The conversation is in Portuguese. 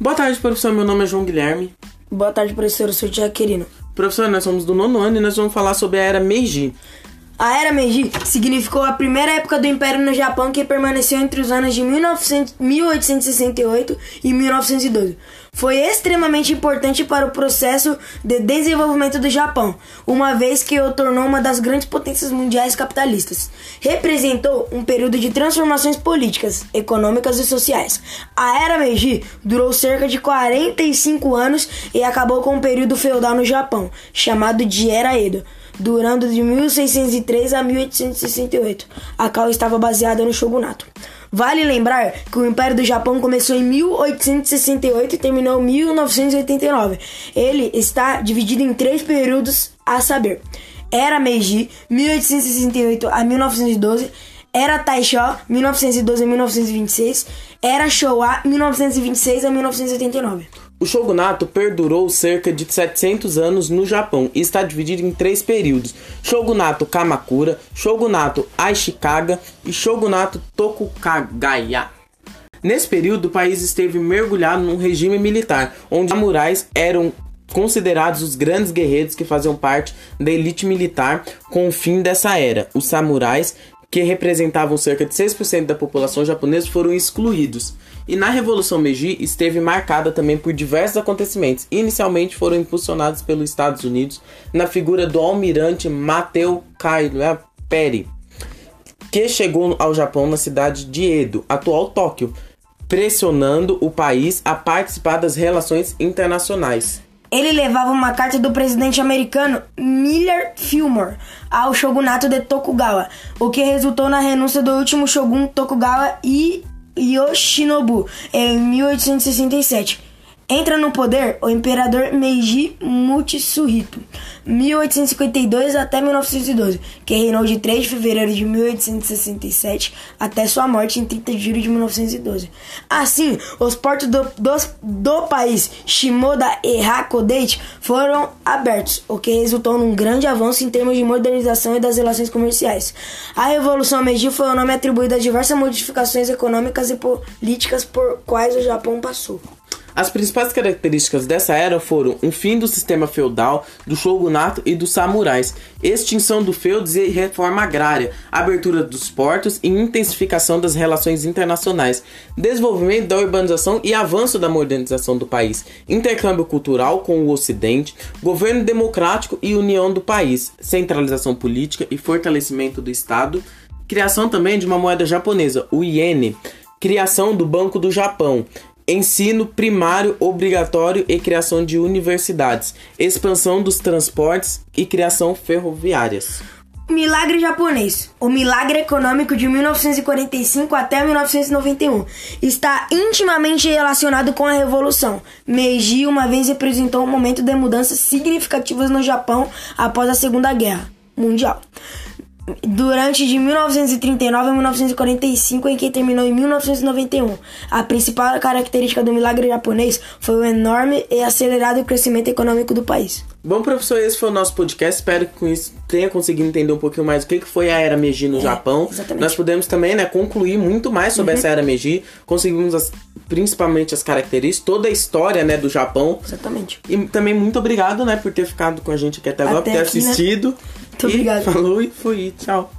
Boa tarde, professor. Meu nome é João Guilherme. Boa tarde, professor. Eu sou o Tiago Querino. Professor, nós somos do nono ano e nós vamos falar sobre a Era Meiji. A Era Meiji significou a primeira época do Império no Japão que permaneceu entre os anos de 1900, 1868 e 1912. Foi extremamente importante para o processo de desenvolvimento do Japão, uma vez que o tornou uma das grandes potências mundiais capitalistas. Representou um período de transformações políticas, econômicas e sociais. A Era Meiji durou cerca de 45 anos e acabou com o período feudal no Japão, chamado de Era Edo durando de 1603 a 1868, a qual estava baseada no shogunato. Vale lembrar que o Império do Japão começou em 1868 e terminou em 1989. Ele está dividido em três períodos, a saber: Era Meiji, 1868 a 1912, Era Taisho, 1912 a 1926, Era Showa, 1926 a 1989. O shogunato perdurou cerca de 700 anos no Japão e está dividido em três períodos: Shogunato Kamakura, Shogunato Ashikaga e Shogunato Tokugaya. Nesse período, o país esteve mergulhado num regime militar, onde samurais eram considerados os grandes guerreiros que faziam parte da elite militar com o fim dessa era. Os samurais que representavam cerca de 6% da população japonesa, foram excluídos. E na Revolução Meiji esteve marcada também por diversos acontecimentos. Inicialmente foram impulsionados pelos Estados Unidos na figura do almirante Mateu Kaira Peri, que chegou ao Japão na cidade de Edo, atual Tóquio, pressionando o país a participar das relações internacionais. Ele levava uma carta do presidente americano Miller Fillmore ao shogunato de Tokugawa, o que resultou na renúncia do último shogun Tokugawa Yoshinobu em 1867. Entra no poder o imperador Meiji Mutsuhito, 1852 até 1912, que reinou de 3 de fevereiro de 1867 até sua morte em 30 de julho de 1912. Assim, os portos do, do, país Shimoda e Hakodate foram abertos, o que resultou num grande avanço em termos de modernização e das relações comerciais. A Revolução Meiji foi o nome atribuído a diversas modificações econômicas e políticas por quais o Japão passou. As principais características dessa era foram um fim do sistema feudal, do shogunato e dos samurais, extinção do feudos e reforma agrária, abertura dos portos e intensificação das relações internacionais, desenvolvimento da urbanização e avanço da modernização do país, intercâmbio cultural com o Ocidente, governo democrático e união do país, centralização política e fortalecimento do Estado, criação também de uma moeda japonesa, o iene, criação do Banco do Japão, ensino primário obrigatório e criação de universidades, expansão dos transportes e criação ferroviárias. Milagre japonês. O milagre econômico de 1945 até 1991 está intimamente relacionado com a revolução. Meiji uma vez representou um momento de mudanças significativas no Japão após a Segunda Guerra Mundial durante de 1939 a 1945 em que terminou em 1991. A principal característica do milagre japonês foi o enorme e acelerado crescimento econômico do país. Bom, professor, esse foi o nosso podcast. Espero que com isso tenha conseguido entender um pouquinho mais o que foi a Era Meiji no é, Japão. Exatamente. Nós pudemos também né, concluir muito mais sobre uhum. essa Era Meiji. Conseguimos as, principalmente as características, toda a história né, do Japão. Exatamente. E também muito obrigado né, por ter ficado com a gente aqui até agora, até por ter aqui, né? assistido. Né? Muito obrigado. Falou e fui. Tchau.